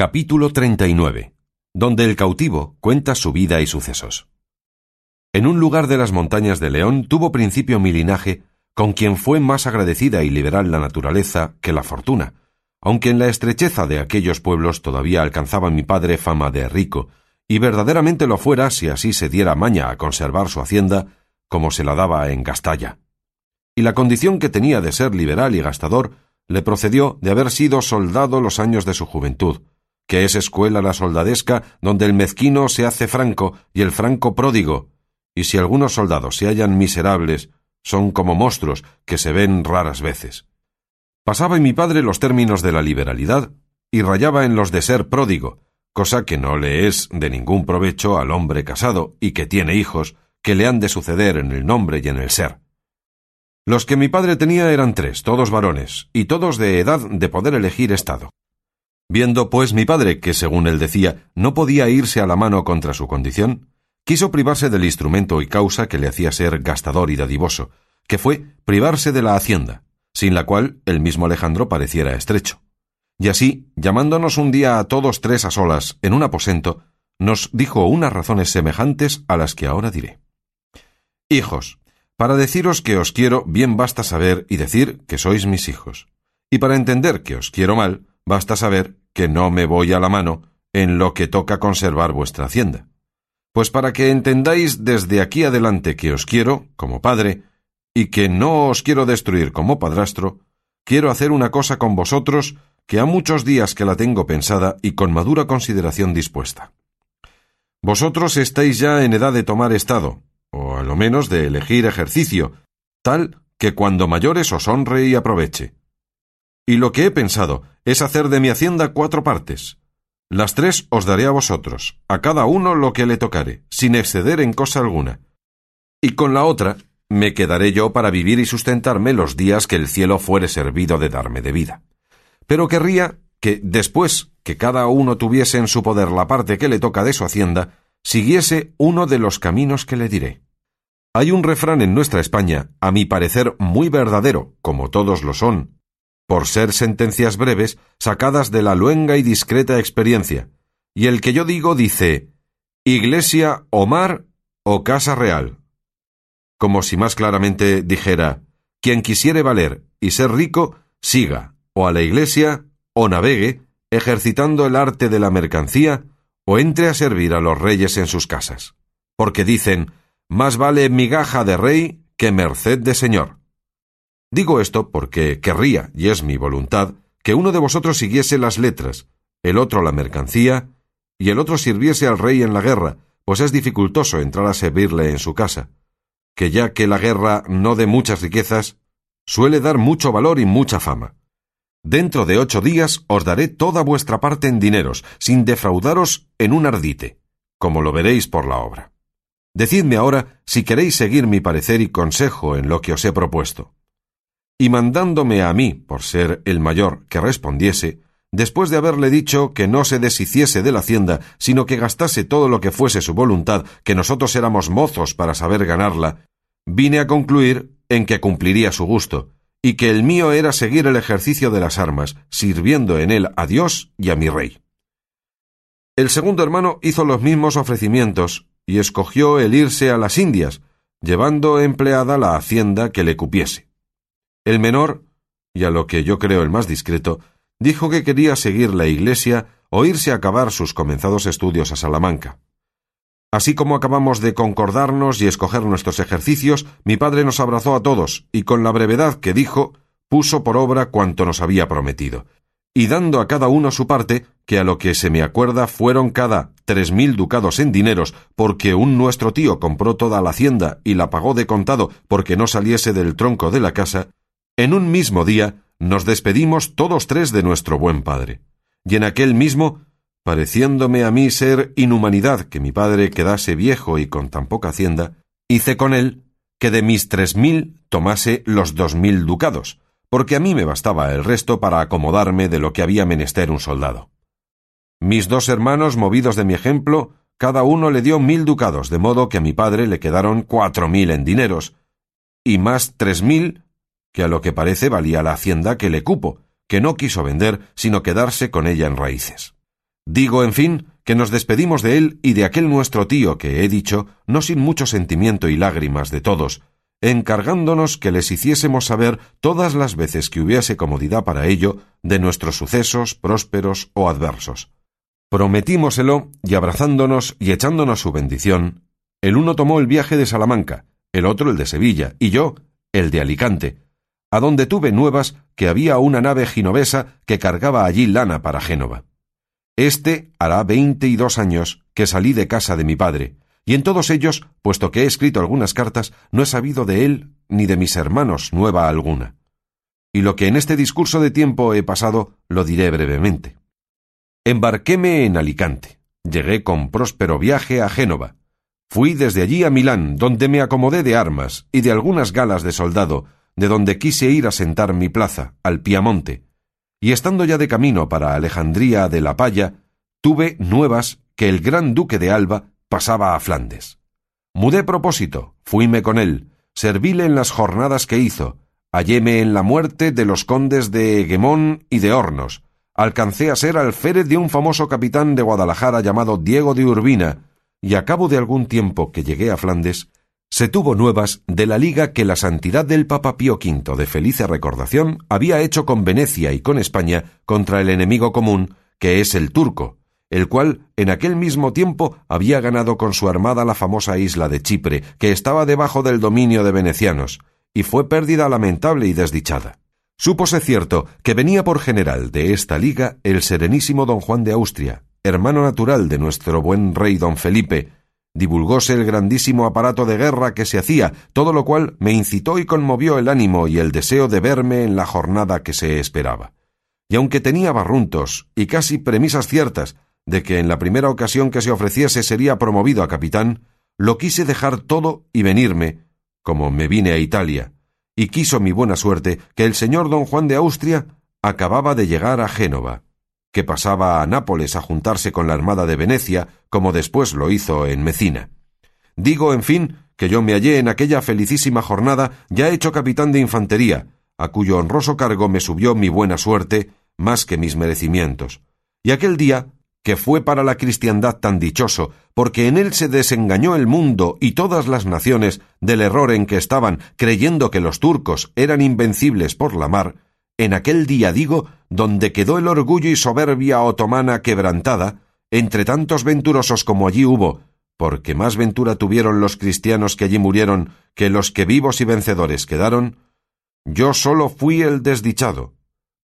Capítulo 39. Donde el cautivo cuenta su vida y sucesos. En un lugar de las montañas de León tuvo principio mi linaje, con quien fue más agradecida y liberal la naturaleza que la fortuna, aunque en la estrecheza de aquellos pueblos todavía alcanzaba mi padre fama de rico, y verdaderamente lo fuera si así se diera maña a conservar su hacienda, como se la daba en Gastalla. Y la condición que tenía de ser liberal y gastador le procedió de haber sido soldado los años de su juventud, que es escuela la soldadesca donde el mezquino se hace franco y el franco pródigo, y si algunos soldados se hallan miserables, son como monstruos que se ven raras veces. Pasaba mi padre los términos de la liberalidad y rayaba en los de ser pródigo, cosa que no le es de ningún provecho al hombre casado y que tiene hijos que le han de suceder en el nombre y en el ser. Los que mi padre tenía eran tres, todos varones, y todos de edad de poder elegir estado. Viendo, pues, mi padre que, según él decía, no podía irse a la mano contra su condición, quiso privarse del instrumento y causa que le hacía ser gastador y dadivoso, que fue privarse de la hacienda, sin la cual el mismo Alejandro pareciera estrecho. Y así, llamándonos un día a todos tres a solas en un aposento, nos dijo unas razones semejantes a las que ahora diré. Hijos, para deciros que os quiero, bien basta saber y decir que sois mis hijos. Y para entender que os quiero mal, Basta saber que no me voy a la mano en lo que toca conservar vuestra hacienda. Pues para que entendáis desde aquí adelante que os quiero, como padre, y que no os quiero destruir como padrastro, quiero hacer una cosa con vosotros que ha muchos días que la tengo pensada y con madura consideración dispuesta. Vosotros estáis ya en edad de tomar estado, o a lo menos de elegir ejercicio, tal que cuando mayores os honre y aproveche, y lo que he pensado es hacer de mi hacienda cuatro partes. Las tres os daré a vosotros, a cada uno lo que le tocare, sin exceder en cosa alguna. Y con la otra me quedaré yo para vivir y sustentarme los días que el cielo fuere servido de darme de vida. Pero querría que, después que cada uno tuviese en su poder la parte que le toca de su hacienda, siguiese uno de los caminos que le diré. Hay un refrán en nuestra España, a mi parecer muy verdadero, como todos lo son, por ser sentencias breves sacadas de la luenga y discreta experiencia, y el que yo digo dice Iglesia o mar o casa real. Como si más claramente dijera quien quisiere valer y ser rico, siga o a la iglesia o navegue, ejercitando el arte de la mercancía, o entre a servir a los reyes en sus casas. Porque dicen, más vale migaja de rey que merced de señor. Digo esto porque querría, y es mi voluntad, que uno de vosotros siguiese las letras, el otro la mercancía, y el otro sirviese al rey en la guerra, pues es dificultoso entrar a servirle en su casa, que ya que la guerra no de muchas riquezas, suele dar mucho valor y mucha fama. Dentro de ocho días os daré toda vuestra parte en dineros, sin defraudaros en un ardite, como lo veréis por la obra. Decidme ahora si queréis seguir mi parecer y consejo en lo que os he propuesto y mandándome a mí, por ser el mayor, que respondiese, después de haberle dicho que no se deshiciese de la hacienda, sino que gastase todo lo que fuese su voluntad, que nosotros éramos mozos para saber ganarla, vine a concluir en que cumpliría su gusto, y que el mío era seguir el ejercicio de las armas, sirviendo en él a Dios y a mi rey. El segundo hermano hizo los mismos ofrecimientos, y escogió el irse a las Indias, llevando empleada la hacienda que le cupiese. El menor, y a lo que yo creo el más discreto, dijo que quería seguir la Iglesia o irse a acabar sus comenzados estudios a Salamanca. Así como acabamos de concordarnos y escoger nuestros ejercicios, mi padre nos abrazó a todos y con la brevedad que dijo, puso por obra cuanto nos había prometido, y dando a cada uno su parte, que a lo que se me acuerda fueron cada tres mil ducados en dineros, porque un nuestro tío compró toda la hacienda y la pagó de contado porque no saliese del tronco de la casa, en un mismo día nos despedimos todos tres de nuestro buen padre, y en aquel mismo, pareciéndome a mí ser inhumanidad que mi padre quedase viejo y con tan poca hacienda, hice con él que de mis tres mil tomase los dos mil ducados, porque a mí me bastaba el resto para acomodarme de lo que había menester un soldado. Mis dos hermanos, movidos de mi ejemplo, cada uno le dio mil ducados, de modo que a mi padre le quedaron cuatro mil en dineros, y más tres mil que a lo que parece valía la hacienda que le cupo, que no quiso vender, sino quedarse con ella en raíces. Digo, en fin, que nos despedimos de él y de aquel nuestro tío que he dicho, no sin mucho sentimiento y lágrimas de todos, encargándonos que les hiciésemos saber todas las veces que hubiese comodidad para ello de nuestros sucesos prósperos o adversos. Prometímoselo, y abrazándonos y echándonos su bendición, el uno tomó el viaje de Salamanca, el otro el de Sevilla, y yo el de Alicante, a donde tuve nuevas que había una nave ginovesa que cargaba allí lana para Génova. Este hará veinte y dos años que salí de casa de mi padre, y en todos ellos, puesto que he escrito algunas cartas, no he sabido de él ni de mis hermanos nueva alguna. Y lo que en este discurso de tiempo he pasado lo diré brevemente. Embarquéme en Alicante. Llegué con próspero viaje a Génova. Fui desde allí a Milán, donde me acomodé de armas y de algunas galas de soldado, de donde quise ir a sentar mi plaza, al Piamonte. Y estando ya de camino para Alejandría de la Palla, tuve nuevas que el gran duque de Alba pasaba a Flandes. Mudé propósito, fuime con él, servíle en las jornadas que hizo, halléme en la muerte de los condes de Eguemón y de Hornos, alcancé a ser alférez de un famoso capitán de Guadalajara llamado Diego de Urbina, y a cabo de algún tiempo que llegué a Flandes, se tuvo nuevas de la liga que la santidad del Papa Pío V de felice recordación había hecho con Venecia y con España contra el enemigo común, que es el turco, el cual en aquel mismo tiempo había ganado con su armada la famosa isla de Chipre, que estaba debajo del dominio de venecianos, y fue pérdida lamentable y desdichada. Súpose cierto que venía por general de esta liga el serenísimo don Juan de Austria, hermano natural de nuestro buen rey don Felipe, divulgóse el grandísimo aparato de guerra que se hacía, todo lo cual me incitó y conmovió el ánimo y el deseo de verme en la jornada que se esperaba. Y aunque tenía barruntos y casi premisas ciertas de que en la primera ocasión que se ofreciese sería promovido a capitán, lo quise dejar todo y venirme, como me vine a Italia, y quiso mi buena suerte que el señor don Juan de Austria acababa de llegar a Génova, que pasaba a Nápoles a juntarse con la Armada de Venecia, como después lo hizo en Mecina. Digo, en fin, que yo me hallé en aquella felicísima jornada ya hecho capitán de infantería, a cuyo honroso cargo me subió mi buena suerte más que mis merecimientos. Y aquel día que fue para la cristiandad tan dichoso, porque en él se desengañó el mundo y todas las naciones del error en que estaban, creyendo que los turcos eran invencibles por la mar, en aquel día digo, donde quedó el orgullo y soberbia otomana quebrantada, entre tantos venturosos como allí hubo, porque más ventura tuvieron los cristianos que allí murieron que los que vivos y vencedores quedaron, yo solo fui el desdichado,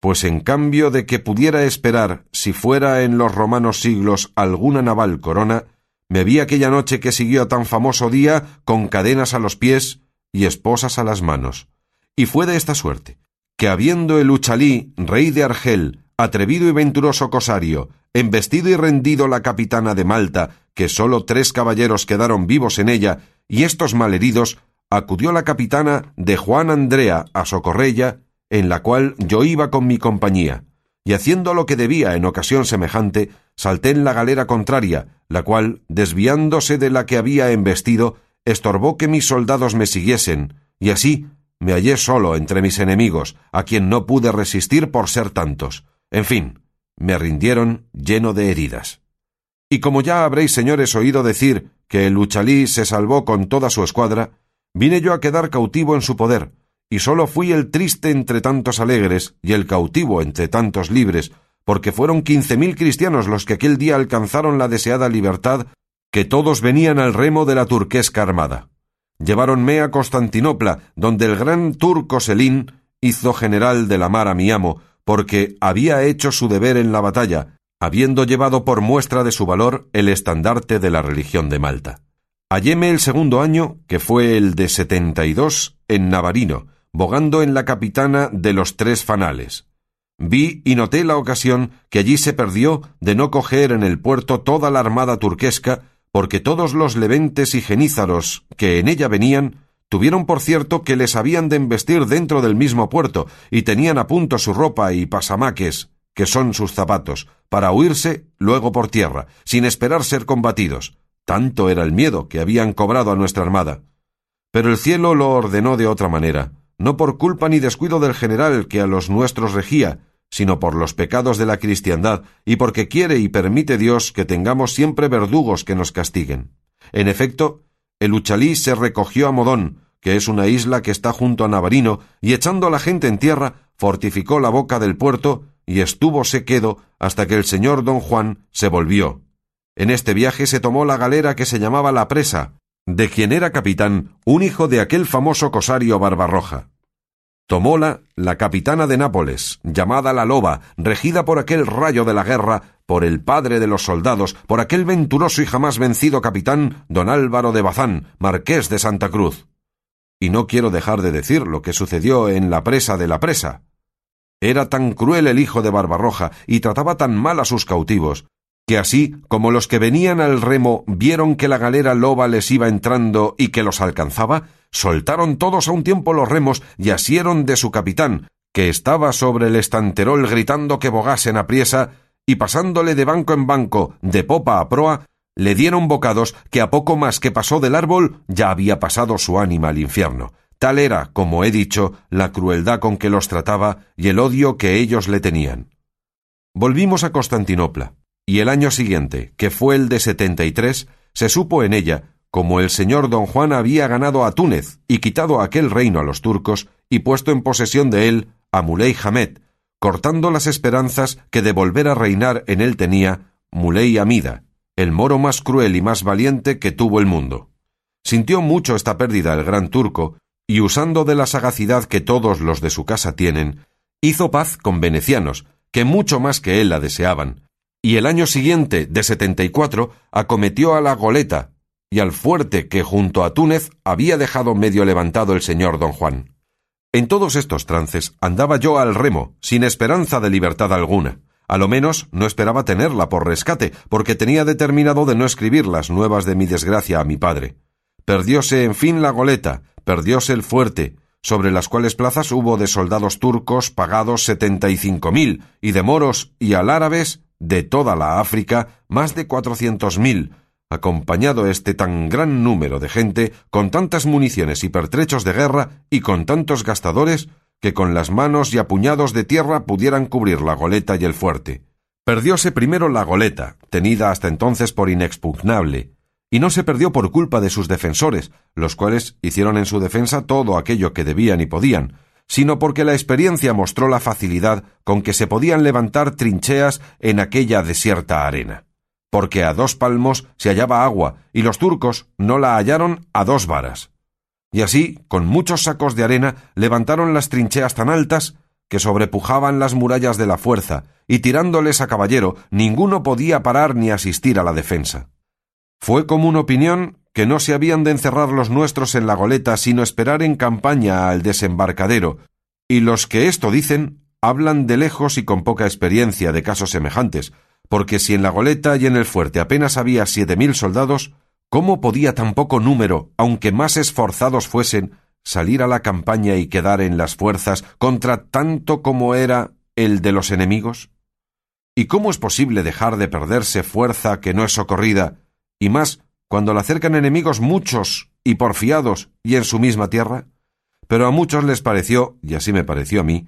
pues en cambio de que pudiera esperar, si fuera en los romanos siglos alguna naval corona, me vi aquella noche que siguió a tan famoso día con cadenas a los pies y esposas a las manos. Y fue de esta suerte, que habiendo el Uchalí, rey de Argel, atrevido y venturoso cosario, embestido y rendido la capitana de Malta, que sólo tres caballeros quedaron vivos en ella, y estos malheridos, acudió la capitana de Juan Andrea a socorrella, en la cual yo iba con mi compañía, y haciendo lo que debía en ocasión semejante, salté en la galera contraria, la cual, desviándose de la que había embestido, estorbó que mis soldados me siguiesen, y así me hallé solo entre mis enemigos, a quien no pude resistir por ser tantos. En fin, me rindieron lleno de heridas. Y como ya habréis, señores, oído decir que el Uchalí se salvó con toda su escuadra, vine yo a quedar cautivo en su poder, y sólo fui el triste entre tantos alegres y el cautivo entre tantos libres, porque fueron quince mil cristianos los que aquel día alcanzaron la deseada libertad, que todos venían al remo de la turquesca armada. Lleváronme a Constantinopla, donde el gran turco Selín hizo general de la mar a mi amo, porque había hecho su deber en la batalla, habiendo llevado por muestra de su valor el estandarte de la religión de Malta. Halléme el segundo año, que fue el de setenta y dos, en Navarino, bogando en la capitana de los tres fanales. Vi y noté la ocasión que allí se perdió de no coger en el puerto toda la armada turquesca, porque todos los leventes y genízaros que en ella venían tuvieron por cierto que les habían de embestir dentro del mismo puerto y tenían a punto su ropa y pasamaques, que son sus zapatos, para huirse luego por tierra, sin esperar ser combatidos. Tanto era el miedo que habían cobrado a nuestra armada. Pero el cielo lo ordenó de otra manera, no por culpa ni descuido del general que a los nuestros regía, sino por los pecados de la cristiandad y porque quiere y permite Dios que tengamos siempre verdugos que nos castiguen. En efecto, el Uchalí se recogió a Modón, que es una isla que está junto a Navarino, y echando a la gente en tierra, fortificó la boca del puerto y estúvose quedo hasta que el señor don Juan se volvió. En este viaje se tomó la galera que se llamaba La Presa, de quien era capitán un hijo de aquel famoso cosario Barbarroja. Tomóla la capitana de Nápoles, llamada la Loba, regida por aquel rayo de la guerra, por el padre de los soldados, por aquel venturoso y jamás vencido capitán don Álvaro de Bazán, marqués de Santa Cruz. Y no quiero dejar de decir lo que sucedió en la presa de la presa. Era tan cruel el hijo de Barbarroja y trataba tan mal a sus cautivos, que así como los que venían al remo vieron que la galera loba les iba entrando y que los alcanzaba, soltaron todos a un tiempo los remos y asieron de su capitán, que estaba sobre el estanterol gritando que bogasen a priesa, y pasándole de banco en banco, de popa a proa, le dieron bocados que a poco más que pasó del árbol ya había pasado su ánima al infierno. Tal era, como he dicho, la crueldad con que los trataba y el odio que ellos le tenían. Volvimos a Constantinopla y el año siguiente, que fue el de setenta y tres, se supo en ella como el señor don Juan había ganado a Túnez y quitado aquel reino a los turcos y puesto en posesión de él a Muley Hamed, cortando las esperanzas que de volver a reinar en él tenía Muley Amida, el moro más cruel y más valiente que tuvo el mundo. Sintió mucho esta pérdida el gran turco, y usando de la sagacidad que todos los de su casa tienen, hizo paz con venecianos, que mucho más que él la deseaban, y el año siguiente, de setenta y cuatro, acometió a la goleta y al fuerte que junto a Túnez había dejado medio levantado el señor don Juan. En todos estos trances andaba yo al remo, sin esperanza de libertad alguna. A lo menos no esperaba tenerla por rescate, porque tenía determinado de no escribir las nuevas de mi desgracia a mi padre. Perdióse en fin la goleta, perdióse el fuerte, sobre las cuales plazas hubo de soldados turcos pagados setenta y cinco mil, y de moros y alárabes de toda la África más de cuatrocientos mil, acompañado este tan gran número de gente, con tantas municiones y pertrechos de guerra y con tantos gastadores, que con las manos y apuñados de tierra pudieran cubrir la goleta y el fuerte. Perdióse primero la goleta, tenida hasta entonces por inexpugnable, y no se perdió por culpa de sus defensores, los cuales hicieron en su defensa todo aquello que debían y podían, sino porque la experiencia mostró la facilidad con que se podían levantar trincheas en aquella desierta arena. Porque a dos palmos se hallaba agua, y los turcos no la hallaron a dos varas. Y así, con muchos sacos de arena, levantaron las trincheas tan altas que sobrepujaban las murallas de la fuerza, y tirándoles a caballero, ninguno podía parar ni asistir a la defensa. Fue común opinión que no se habían de encerrar los nuestros en la goleta, sino esperar en campaña al desembarcadero, y los que esto dicen hablan de lejos y con poca experiencia de casos semejantes, porque si en la goleta y en el fuerte apenas había siete mil soldados, ¿cómo podía tan poco número, aunque más esforzados fuesen, salir a la campaña y quedar en las fuerzas contra tanto como era el de los enemigos? ¿Y cómo es posible dejar de perderse fuerza que no es socorrida, y más cuando la acercan enemigos muchos y porfiados y en su misma tierra? Pero a muchos les pareció, y así me pareció a mí,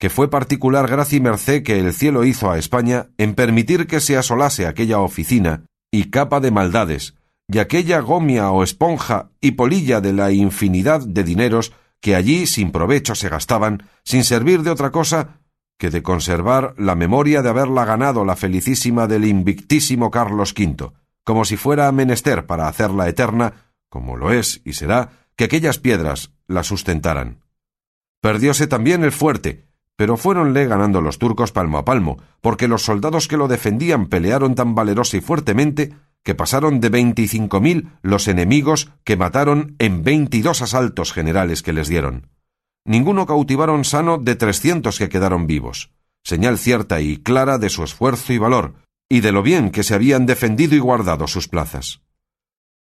que fue particular gracia y merced que el cielo hizo a España en permitir que se asolase aquella oficina y capa de maldades, y aquella gomia o esponja y polilla de la infinidad de dineros que allí sin provecho se gastaban, sin servir de otra cosa que de conservar la memoria de haberla ganado la felicísima del invictísimo Carlos V, como si fuera menester para hacerla eterna, como lo es y será, que aquellas piedras la sustentaran. Perdióse también el fuerte, pero fuéronle ganando los turcos palmo a palmo, porque los soldados que lo defendían pelearon tan valerosa y fuertemente que pasaron de veinticinco mil los enemigos que mataron en veintidós asaltos generales que les dieron. Ninguno cautivaron sano de trescientos que quedaron vivos, señal cierta y clara de su esfuerzo y valor, y de lo bien que se habían defendido y guardado sus plazas.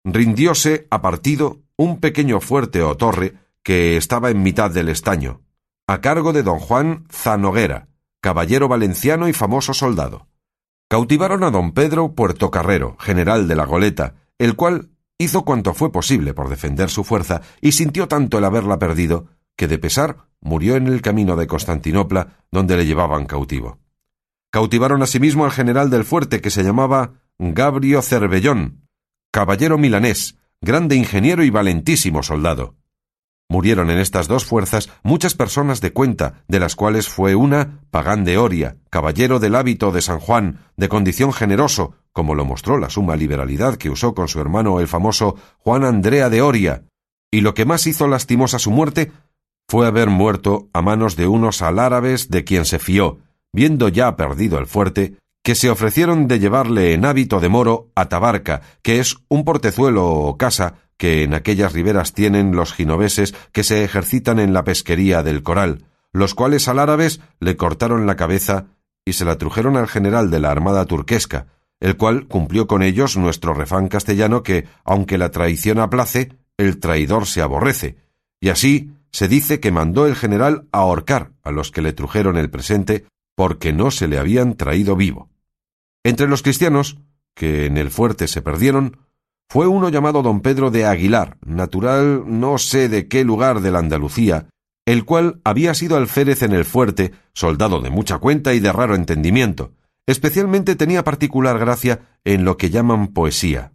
Rindióse a partido un pequeño fuerte o torre que estaba en mitad del estaño, a cargo de don Juan Zanoguera, caballero valenciano y famoso soldado. Cautivaron a don Pedro Puertocarrero, general de la goleta, el cual hizo cuanto fue posible por defender su fuerza y sintió tanto el haberla perdido que de pesar murió en el camino de Constantinopla, donde le llevaban cautivo. Cautivaron asimismo al general del fuerte, que se llamaba Gabrio Cervellón, caballero milanés, grande ingeniero y valentísimo soldado. Murieron en estas dos fuerzas muchas personas de cuenta, de las cuales fue una Pagán de Oria, caballero del hábito de San Juan, de condición generoso, como lo mostró la suma liberalidad que usó con su hermano el famoso Juan Andrea de Oria, y lo que más hizo lastimosa su muerte fue haber muerto a manos de unos alárabes de quien se fió, viendo ya perdido el fuerte, que se ofrecieron de llevarle en hábito de moro a Tabarca, que es un portezuelo o casa que en aquellas riberas tienen los ginoveses que se ejercitan en la pesquería del coral, los cuales al árabes le cortaron la cabeza y se la trujeron al general de la armada turquesca, el cual cumplió con ellos nuestro refán castellano que, aunque la traición aplace, el traidor se aborrece, y así se dice que mandó el general ahorcar a los que le trujeron el presente porque no se le habían traído vivo. Entre los cristianos, que en el fuerte se perdieron, fue uno llamado don Pedro de Aguilar, natural no sé de qué lugar de la Andalucía, el cual había sido alférez en el fuerte, soldado de mucha cuenta y de raro entendimiento. Especialmente tenía particular gracia en lo que llaman poesía.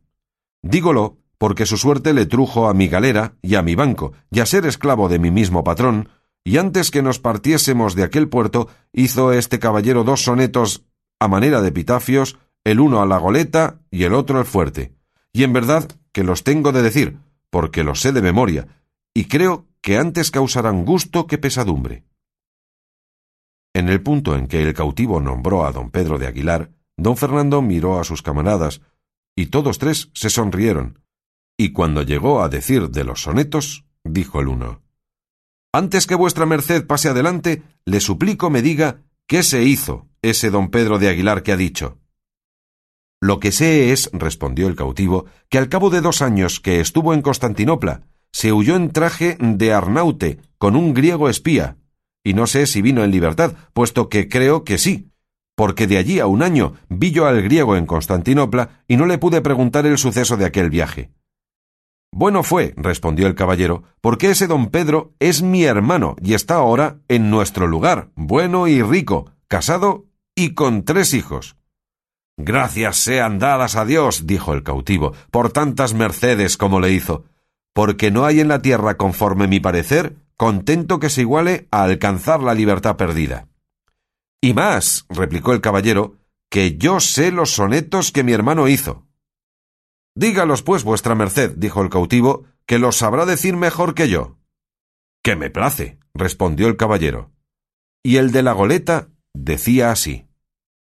Dígolo porque su suerte le trujo a mi galera y a mi banco, y a ser esclavo de mi mismo patrón, y antes que nos partiésemos de aquel puerto, hizo este caballero dos sonetos a manera de epitafios, el uno a la goleta y el otro al fuerte y en verdad que los tengo de decir, porque los sé de memoria, y creo que antes causarán gusto que pesadumbre. En el punto en que el cautivo nombró a don Pedro de Aguilar, don Fernando miró a sus camaradas, y todos tres se sonrieron, y cuando llegó a decir de los sonetos, dijo el uno Antes que vuestra merced pase adelante, le suplico me diga qué se hizo ese don Pedro de Aguilar que ha dicho. Lo que sé es, respondió el cautivo, que al cabo de dos años que estuvo en Constantinopla, se huyó en traje de Arnaute con un griego espía, y no sé si vino en libertad, puesto que creo que sí, porque de allí a un año vi yo al griego en Constantinopla y no le pude preguntar el suceso de aquel viaje. Bueno fue, respondió el caballero, porque ese don Pedro es mi hermano y está ahora en nuestro lugar, bueno y rico, casado y con tres hijos. Gracias sean dadas a Dios, dijo el cautivo, por tantas mercedes como le hizo, porque no hay en la tierra, conforme mi parecer, contento que se iguale a alcanzar la libertad perdida. Y más, replicó el caballero, que yo sé los sonetos que mi hermano hizo. Dígalos, pues, vuestra merced, dijo el cautivo, que los sabrá decir mejor que yo. Que me place, respondió el caballero. Y el de la goleta decía así.